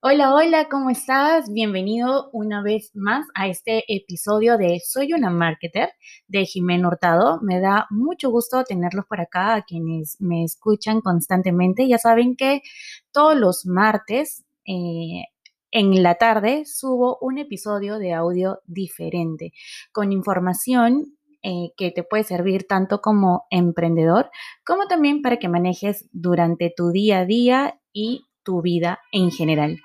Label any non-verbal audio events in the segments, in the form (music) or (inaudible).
Hola, hola, ¿cómo estás? Bienvenido una vez más a este episodio de Soy una marketer de Jimena Hurtado. Me da mucho gusto tenerlos por acá, a quienes me escuchan constantemente. Ya saben que todos los martes eh, en la tarde subo un episodio de audio diferente con información eh, que te puede servir tanto como emprendedor como también para que manejes durante tu día a día y tu vida en general.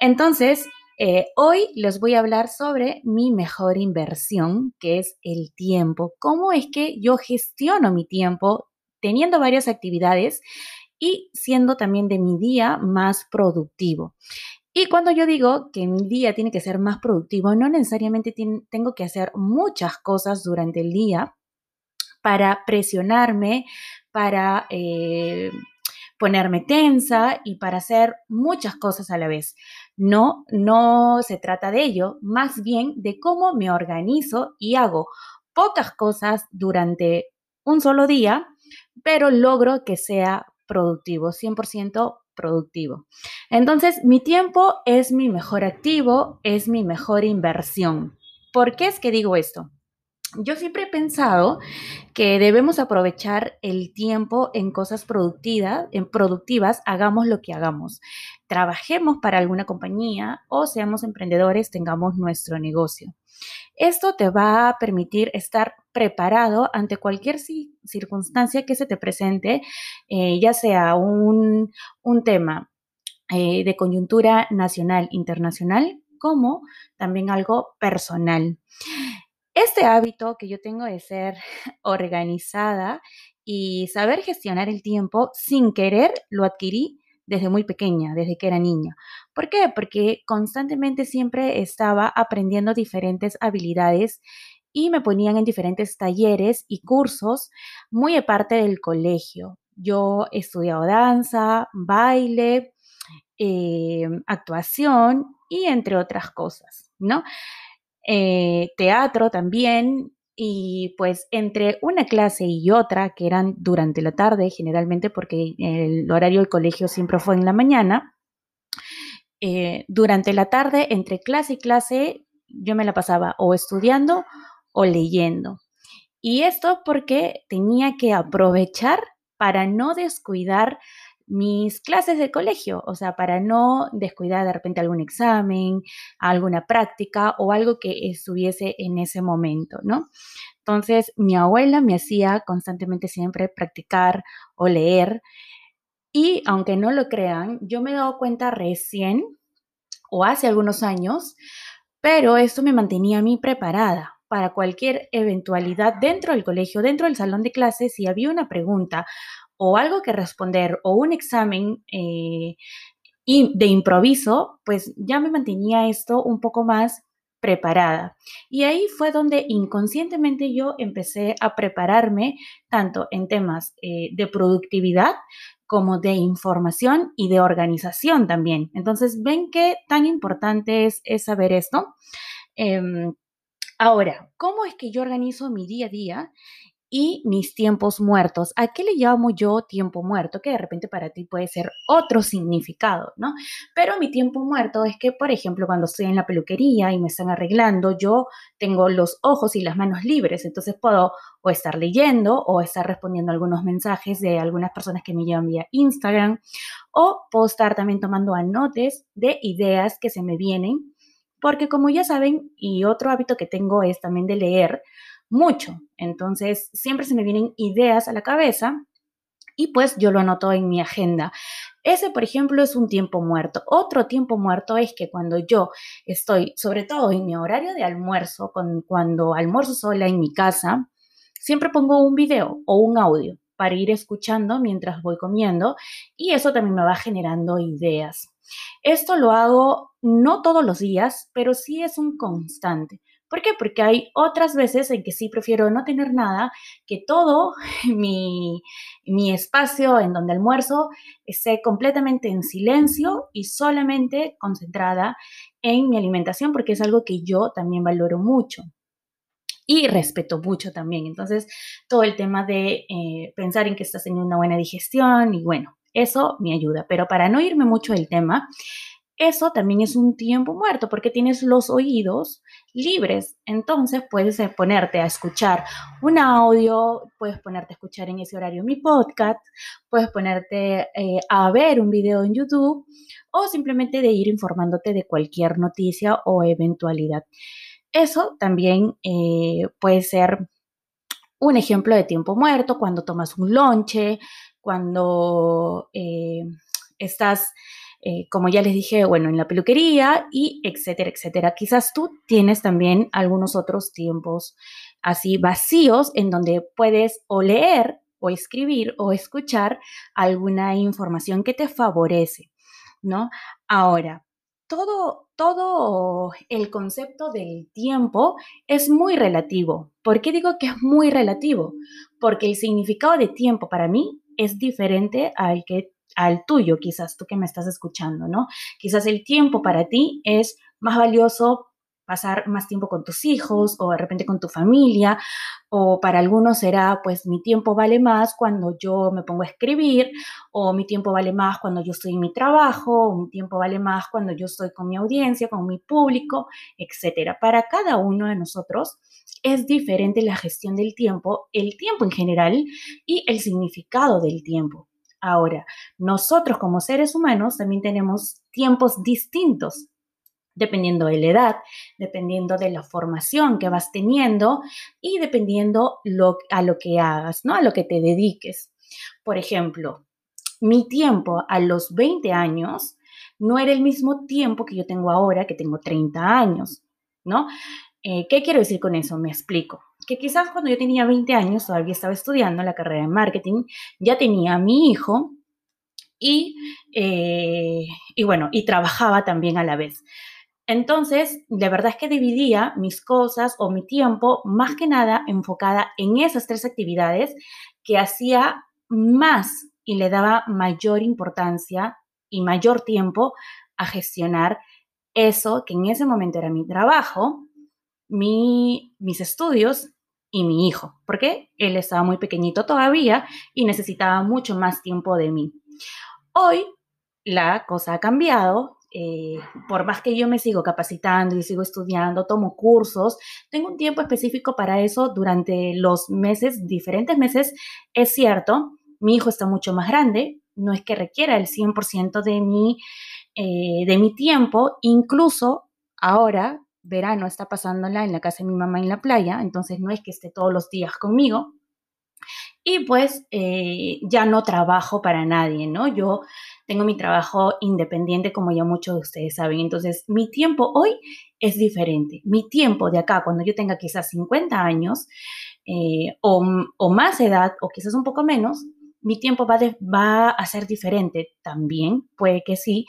Entonces, eh, hoy les voy a hablar sobre mi mejor inversión, que es el tiempo. ¿Cómo es que yo gestiono mi tiempo teniendo varias actividades y siendo también de mi día más productivo? Y cuando yo digo que mi día tiene que ser más productivo, no necesariamente tengo que hacer muchas cosas durante el día para presionarme, para eh, ponerme tensa y para hacer muchas cosas a la vez. No, no se trata de ello, más bien de cómo me organizo y hago pocas cosas durante un solo día, pero logro que sea productivo, 100% productivo. Entonces, mi tiempo es mi mejor activo, es mi mejor inversión. ¿Por qué es que digo esto? Yo siempre he pensado que debemos aprovechar el tiempo en cosas productivas, en productivas, hagamos lo que hagamos. Trabajemos para alguna compañía o seamos emprendedores, tengamos nuestro negocio. Esto te va a permitir estar preparado ante cualquier circunstancia que se te presente, eh, ya sea un, tema eh, de coyuntura nacional, internacional, como también algo personal. Este hábito que yo tengo de ser (laughs) organizada y saber gestionar el tiempo sin querer lo adquirí desde muy pequeña, desde que era niña. ¿Por qué? Porque constantemente siempre estaba aprendiendo diferentes habilidades y me ponían en diferentes talleres y cursos muy aparte del colegio. Yo he danza, baile, eh, actuación y entre otras cosas, ¿no? Eh, teatro también, y pues entre una clase y otra, que eran durante la tarde generalmente, porque el horario del colegio siempre fue en la mañana, eh, durante la tarde, entre clase y clase, yo me la pasaba o estudiando o leyendo. Y esto porque tenía que aprovechar para no descuidar mis clases de colegio, o sea, para no descuidar de repente algún examen, alguna práctica o algo que estuviese en ese momento, ¿no? Entonces, mi abuela me hacía constantemente siempre practicar o leer y aunque no lo crean, yo me he dado cuenta recién o hace algunos años, pero esto me mantenía a mí preparada para cualquier eventualidad dentro del colegio, dentro del salón de clases, si había una pregunta o algo que responder o un examen eh, de improviso, pues ya me mantenía esto un poco más preparada. Y ahí fue donde inconscientemente yo empecé a prepararme tanto en temas eh, de productividad como de información y de organización también. Entonces, ven qué tan importante es, saber esto. Em, ahora, ¿cómo es que yo organizo mi día a día? Y mis tiempos muertos. ¿A qué le llamo yo tiempo muerto? Que de repente para ti puede ser otro significado, ¿no? Pero mi tiempo muerto es que, por ejemplo, cuando estoy en la peluquería y me están arreglando, yo tengo los ojos y las manos libres, entonces puedo o estar leyendo o estar respondiendo algunos mensajes de algunas personas que me llevan vía Instagram o puedo estar también tomando anotes de ideas que se me vienen, porque como ya saben, y otro hábito que tengo es también de leer, mucho. Entonces, siempre se me vienen ideas a la cabeza y pues yo lo anoto en mi agenda. Ese, por ejemplo, es un tiempo muerto. Otro tiempo muerto es que cuando yo estoy, sobre todo en mi horario de almuerzo, cuando almuerzo sola en mi casa, siempre pongo un video o un audio para ir escuchando mientras voy comiendo y eso también me va generando ideas. Esto lo hago no todos los días, pero sí es un constante. ¿Por qué? Porque hay otras veces en que sí prefiero no tener nada, que todo (laughs) mi, espacio en donde almuerzo esté completamente en silencio y solamente concentrada en mi alimentación, porque es algo que yo también valoro mucho y respeto mucho también. Entonces, todo el tema de eh, pensar en que estás teniendo una buena digestión y bueno, eso me ayuda. Pero para no irme mucho del tema, eso también es un tiempo muerto porque tienes los oídos libres. Entonces puedes eh, ponerte a escuchar un audio, puedes ponerte a escuchar en ese horario mi podcast, puedes ponerte eh, a ver un video en YouTube o simplemente de ir informándote de cualquier noticia o eventualidad. Eso también eh, puede ser un ejemplo de tiempo muerto cuando tomas un lonche, cuando estás eh, como ya les dije, bueno, en la peluquería y etcétera, etcétera. Quizás tú tienes también algunos otros tiempos así vacíos en donde puedes o leer o escribir o escuchar alguna información que te favorece, ¿no? Ahora, todo, todo el concepto del tiempo es muy relativo. ¿Por qué digo que es muy relativo? Porque el significado de tiempo para mí es diferente al que al tuyo, quizás tú que me estás escuchando, ¿no? Quizás el tiempo para ti es más valioso pasar más tiempo con tus hijos o de repente con tu familia o para algunos será pues mi tiempo vale más cuando yo me pongo a escribir o mi tiempo vale más cuando yo estoy en mi trabajo o mi tiempo vale más cuando yo estoy con mi audiencia, con mi público, etcétera. Para cada uno de nosotros es diferente la gestión del tiempo, el tiempo en general y el significado del tiempo. Ahora, nosotros como seres humanos también tenemos tiempos distintos, dependiendo de la edad, dependiendo de la formación que vas teniendo y dependiendo a lo que hagas, ¿no? A lo que te dediques. Por ejemplo, mi tiempo a los 20 años no era el mismo tiempo que yo tengo ahora, que tengo 30 años, ¿no? Eh, ¿Qué quiero decir con eso? Me explico que quizás cuando yo tenía 20 años, todavía estaba estudiando la carrera de marketing, ya tenía a mi hijo y, eh, y bueno, y trabajaba también a la vez. Entonces, la verdad es que dividía mis cosas o mi tiempo más que nada enfocada en esas tres actividades que hacía más y le daba mayor importancia y mayor tiempo a gestionar eso que en ese momento era mi trabajo, mis estudios y mi hijo, porque él estaba muy pequeñito todavía y necesitaba mucho más tiempo de mí. Hoy la cosa ha cambiado. Eh, por más que yo me sigo capacitando y sigo estudiando, tomo cursos, tengo un tiempo específico para eso durante los meses, diferentes meses. Es cierto, mi hijo está mucho más grande, no es que requiera el 100% de mi, eh, de mi tiempo, incluso ahora verano está pasándola en la casa de mi mamá en la playa, entonces no es que esté todos los días conmigo. Y pues eh, ya no trabajo para nadie, ¿no? Yo tengo mi trabajo independiente, como ya muchos de ustedes saben. Entonces, mi tiempo hoy es diferente. Mi tiempo de acá, cuando yo tenga quizás 50 años eh, o, más edad, o quizás un poco menos, mi tiempo va, va a ser diferente también, puede que sí,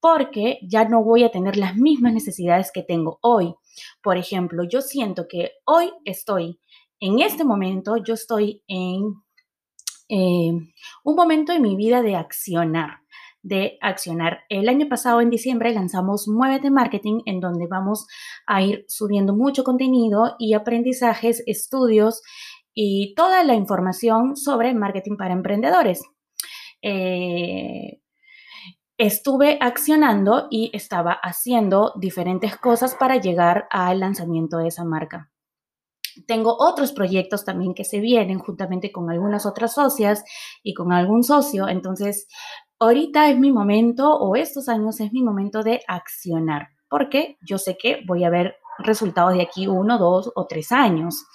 porque ya no voy a tener las mismas necesidades que tengo hoy. Por ejemplo, yo siento que hoy estoy, en este momento, yo estoy en eh, un momento de mi vida de accionar de accionar. El año pasado, en diciembre, lanzamos Muévete Marketing, en donde vamos a ir subiendo mucho contenido y aprendizajes, estudios y toda la información sobre marketing para emprendedores. Eh, estuve accionando y estaba haciendo diferentes cosas para llegar al lanzamiento de esa marca. Tengo otros proyectos también que se vienen juntamente con algunas otras socias y con algún socio. Entonces, ahorita es mi momento o estos años es mi momento de accionar, porque yo sé que voy a ver resultados de aquí uno, dos o tres años.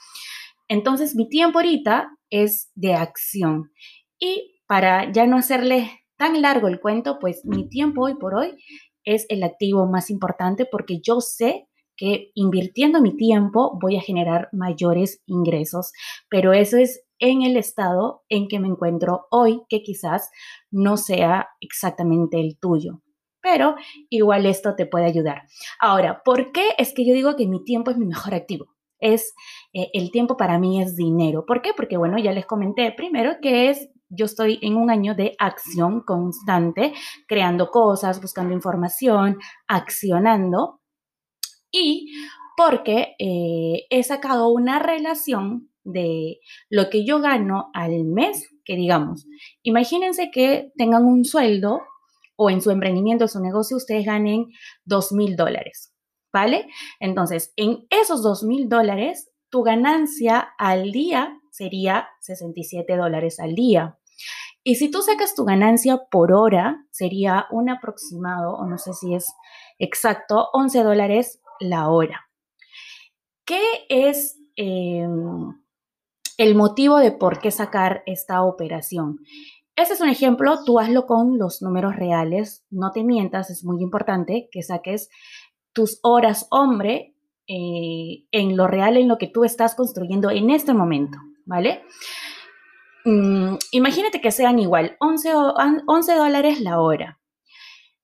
Entonces, mi tiempo ahorita es de acción. Y para ya no hacerle tan largo el cuento, pues mi tiempo hoy por hoy es el activo más importante porque yo sé que invirtiendo mi tiempo voy a generar mayores ingresos, pero eso es en el estado en que me encuentro hoy, que quizás no sea exactamente el tuyo. Pero igual esto te puede ayudar. Ahora, ¿por qué es que yo digo que mi tiempo es mi mejor activo? Es eh, el tiempo para mí es dinero. ¿Por qué? Porque bueno, ya les comenté primero que es yo estoy en un año de acción constante, creando cosas, buscando información, accionando. Y porque eh, he sacado una relación de lo que yo gano al mes, que digamos, imagínense que tengan un sueldo o en su emprendimiento, en su negocio, ustedes ganen dos mil dólares, ¿vale? Entonces, en esos dos mil dólares, tu ganancia al día sería 67 dólares al día. Y si tú sacas tu ganancia por hora, sería un aproximado, o no sé si es exacto, 11 dólares la hora. ¿Qué es em, el motivo de por qué sacar esta operación? Este es un ejemplo, tú hazlo con los números reales, no te mientas, es muy importante que saques tus horas hombre eh, en lo real, en lo que tú estás construyendo en este momento, ¿vale? Mm, imagínate que sean igual, 11, 11 dólares la hora.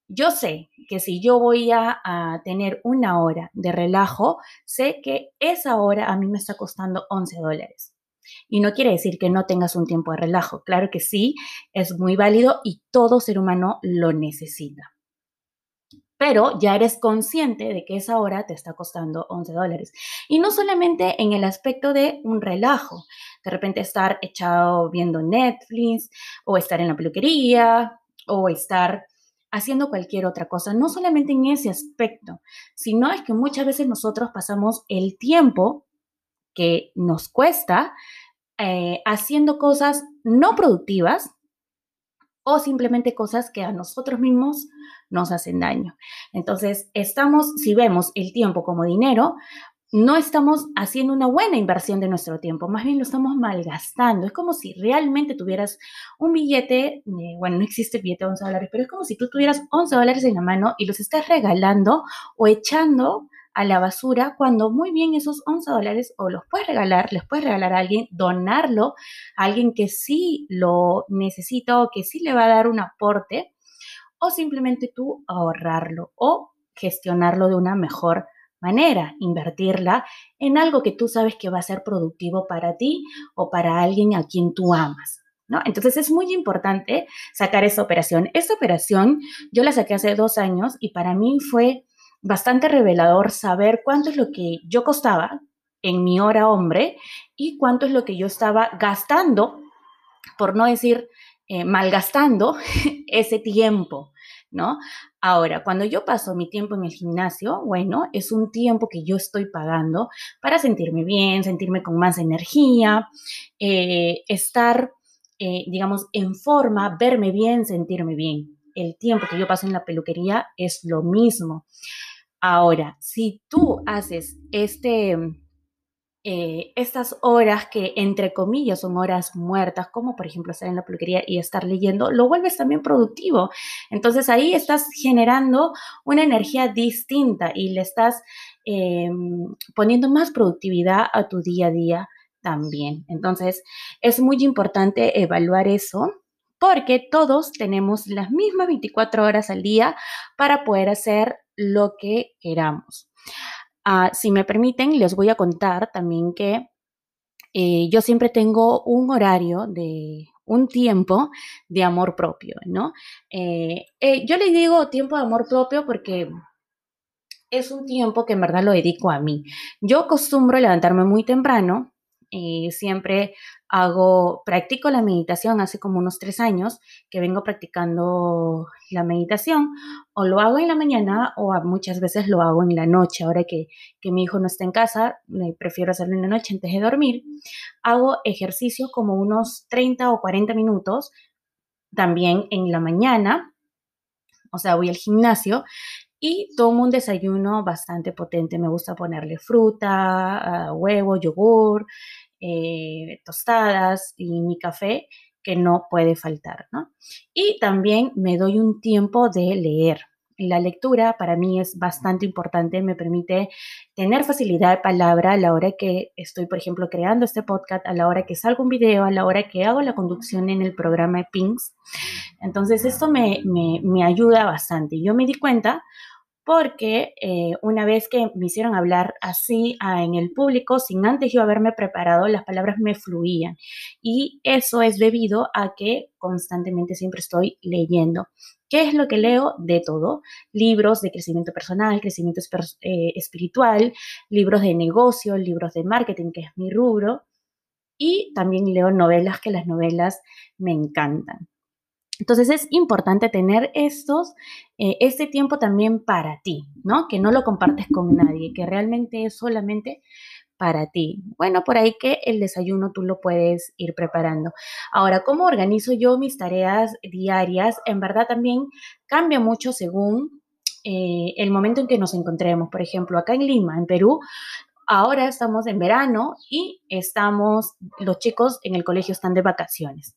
Yo sé que si yo voy a, a, tener una hora de relajo, sé que esa hora a mí me está costando 11 dólares. Y no quiere decir que no tengas un tiempo de relajo. Claro que sí, es muy válido y todo ser humano lo necesita. Pero ya eres consciente de que esa hora te está costando 11 dólares. Y no solamente en el aspecto de un relajo, de repente estar echado viendo Netflix o estar en la peluquería o estar haciendo cualquier otra cosa, no solamente en ese aspecto, sino es que muchas veces nosotros pasamos el tiempo que nos cuesta eh, haciendo cosas no productivas o simplemente cosas que a nosotros mismos nos hacen daño. Entonces, estamos, si vemos el tiempo como dinero, no estamos haciendo una buena inversión de nuestro tiempo, más bien lo estamos malgastando. Es como si realmente tuvieras un billete, bueno, no existe billete de 11 dólares, pero es como si tú tuvieras 11 dólares en la mano y los estás regalando o echando a la basura cuando muy bien esos 11 dólares o los puedes regalar, les puedes regalar a alguien, donarlo a alguien que sí lo necesita o que sí le va a dar un aporte o simplemente tú ahorrarlo o gestionarlo de una mejor manera, invertirla en algo que tú sabes que va a ser productivo para ti o para alguien a quien tú amas. ¿No? Entonces es muy importante sacar esa operación. Esta operación yo la saqué hace dos años y para mí fue bastante revelador saber cuánto es lo que yo costaba en mi hora hombre y cuánto es lo que yo estaba gastando, por no decir eh, malgastando, (laughs) ese tiempo, ¿no? Ahora, cuando yo paso mi tiempo en el gimnasio, bueno, es un tiempo que yo estoy pagando para sentirme bien, sentirme con más energía, eh, estar, eh, digamos, en forma, verme bien, sentirme bien. El tiempo que yo paso en la peluquería es lo mismo. Ahora, si tú haces este, eh, estas horas que entre comillas son horas muertas, como por ejemplo estar en la peluquería y estar leyendo, lo vuelves también productivo. Entonces ahí estás generando una energía distinta y le estás eh, poniendo más productividad a tu día a día también. Entonces es muy importante evaluar eso porque todos tenemos las mismas 24 horas al día para poder hacer lo que queramos. Ah, si me permiten, les voy a contar también que eh, yo siempre tengo un horario de un tiempo de amor propio, ¿no? Eh, eh, yo le digo tiempo de amor propio porque es un tiempo que en verdad lo dedico a mí. Yo acostumbro levantarme muy temprano, siempre hago, practico la meditación hace como unos tres años que vengo practicando la meditación o lo hago en la mañana o muchas veces lo hago en la noche. Ahora que, que mi hijo no está en casa, prefiero hacerlo en la noche antes de dormir. Hago ejercicio como unos 30 o 40 minutos también en la mañana. O sea, voy al gimnasio y tomo un desayuno bastante potente. Me gusta ponerle fruta, ah, huevo, yogur, eh, tostadas y mi café que no puede faltar, ¿no? Y también me doy un tiempo de leer. La lectura para mí es bastante importante, me permite tener facilidad de palabra a la hora que estoy, por ejemplo, creando este podcast, a la hora que salgo un video, a la hora que hago la conducción en el programa de Pings. Entonces, esto me, me, me ayuda bastante. Yo me di cuenta porque eh, una vez que me hicieron hablar así ah, en el público, sin antes yo haberme preparado, las palabras me fluían. Y eso es debido a que constantemente siempre estoy leyendo. ¿Qué es lo que leo? De todo. Libros de crecimiento personal, crecimiento eh, espiritual, libros de negocio, libros de marketing, que es mi rubro. Y también leo novelas, que las novelas me encantan. Entonces es importante tener estos, eh, este tiempo también para ti, ¿no? Que no lo compartes con nadie, que realmente es solamente para ti. Bueno, por ahí que el desayuno tú lo puedes ir preparando. Ahora, ¿cómo organizo yo mis tareas diarias? En verdad también cambia mucho según eh, el momento en que nos encontremos. Por ejemplo, acá en Lima, en Perú, ahora estamos en verano y estamos, los chicos en el colegio están de vacaciones.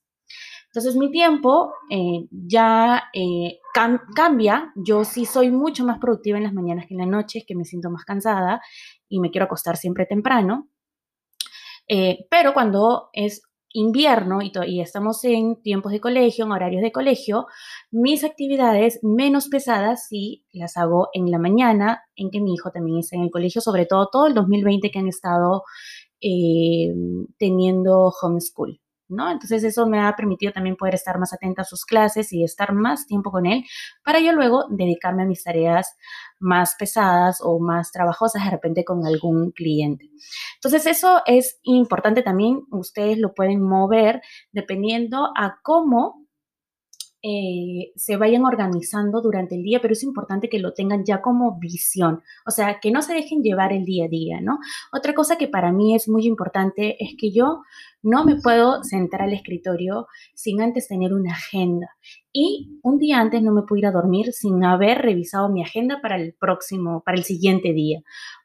Entonces mi tiempo eh, ya eh, cambia. Yo sí soy mucho más productiva en las mañanas que en las noches, que me siento más cansada y me quiero acostar siempre temprano. Eh, pero cuando es invierno y, y, estamos en tiempos de colegio, en horarios de colegio, mis actividades menos pesadas sí las hago en la mañana, en que mi hijo también está en el colegio, sobre todo todo el 2020 que han estado teniendo homeschool. Entonces eso me ha permitido también poder estar más atenta a sus clases y estar más tiempo con él para yo luego dedicarme a mis tareas más pesadas o más trabajosas de repente con algún cliente. Entonces eso es importante también, ustedes lo pueden mover dependiendo a cómo eh, se vayan organizando durante el día, pero es importante que lo tengan ya como visión, o sea, que no se dejen llevar el día a día, ¿no? Otra cosa que para mí es muy importante es que yo no me puedo sentar al escritorio sin antes tener una agenda. Y un día antes no me puedo ir a dormir sin haber revisado mi agenda para el próximo, para el siguiente día.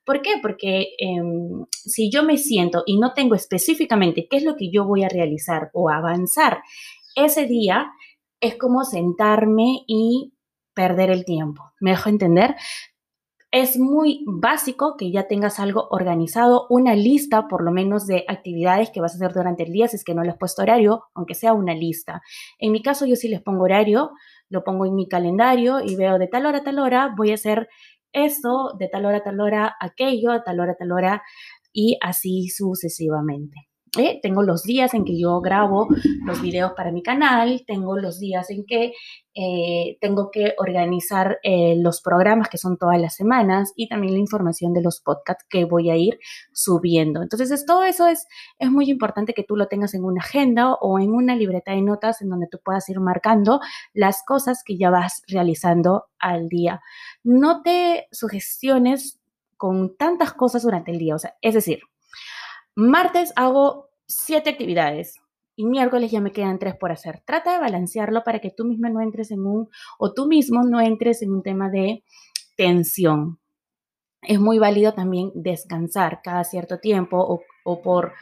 ¿Por qué? Porque em, si yo me siento y no tengo específicamente qué es lo que yo voy a realizar o avanzar ese día, es como sentarme y perder el tiempo. ¿Me dejo entender? Es muy básico que ya tengas algo organizado, una lista por lo menos de actividades que vas a hacer durante el día, si es que no les has puesto horario, aunque sea una lista. En mi caso, yo sí les pongo horario, lo pongo en mi calendario y veo de tal hora a tal hora voy a hacer esto, de tal hora a tal hora aquello, de tal hora a tal hora y así sucesivamente. ¿Eh? Tengo los días en que yo grabo los videos para mi canal, tengo los días en que eh, tengo que organizar eh, los programas que son todas las semanas y también la información de los podcasts que voy a ir subiendo. Entonces, todo eso es, es muy importante que tú lo tengas en una agenda o en una libreta de notas en donde tú puedas ir marcando las cosas que ya vas realizando al día. No te sugestiones con tantas cosas durante el día, o sea, es decir, Martes hago siete actividades y miércoles ya me quedan tres por hacer. Trata de balancearlo para que tú misma no entres en un, o tú mismo no entres en un tema de tensión. Es muy válido también descansar cada cierto tiempo o, por,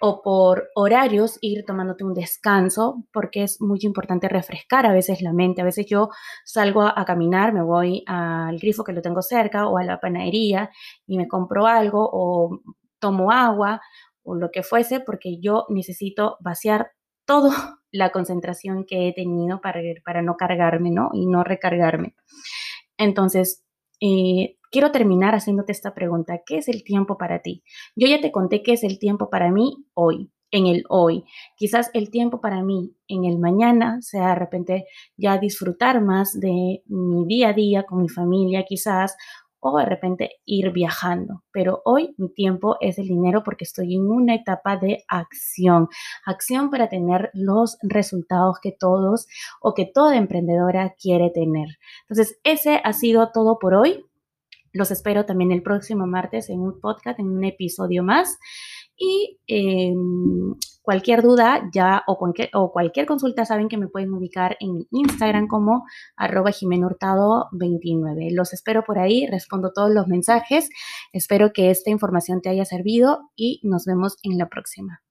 o por horarios, ir tomándote un descanso, porque es muy importante refrescar a veces la mente. A veces yo salgo a, a caminar, me voy al grifo que lo tengo cerca o a la panadería y me compro algo o tomo agua o lo que fuese, porque yo necesito vaciar toda (laughs) la concentración que he tenido para, para no cargarme, ¿no? Y no recargarme. Entonces, eh, quiero terminar haciéndote esta pregunta. ¿Qué es el tiempo para ti? Yo ya te conté qué es el tiempo para mí hoy, en el hoy. Quizás el tiempo para mí en el mañana sea de repente ya disfrutar más de mi día a día con mi familia, quizás, o de repente ir viajando. Pero hoy mi tiempo es el dinero porque estoy en una etapa de acción. Acción para tener los resultados que todos o que toda emprendedora quiere tener. Entonces, ese ha sido todo por hoy. Los espero también el próximo martes en un podcast, en un episodio más. Y em, cualquier duda ya o cualquier, o cualquier consulta saben que me pueden ubicar en Instagram como arroba 29 Los espero por ahí, respondo todos los mensajes. Espero que esta información te haya servido y nos vemos en la próxima.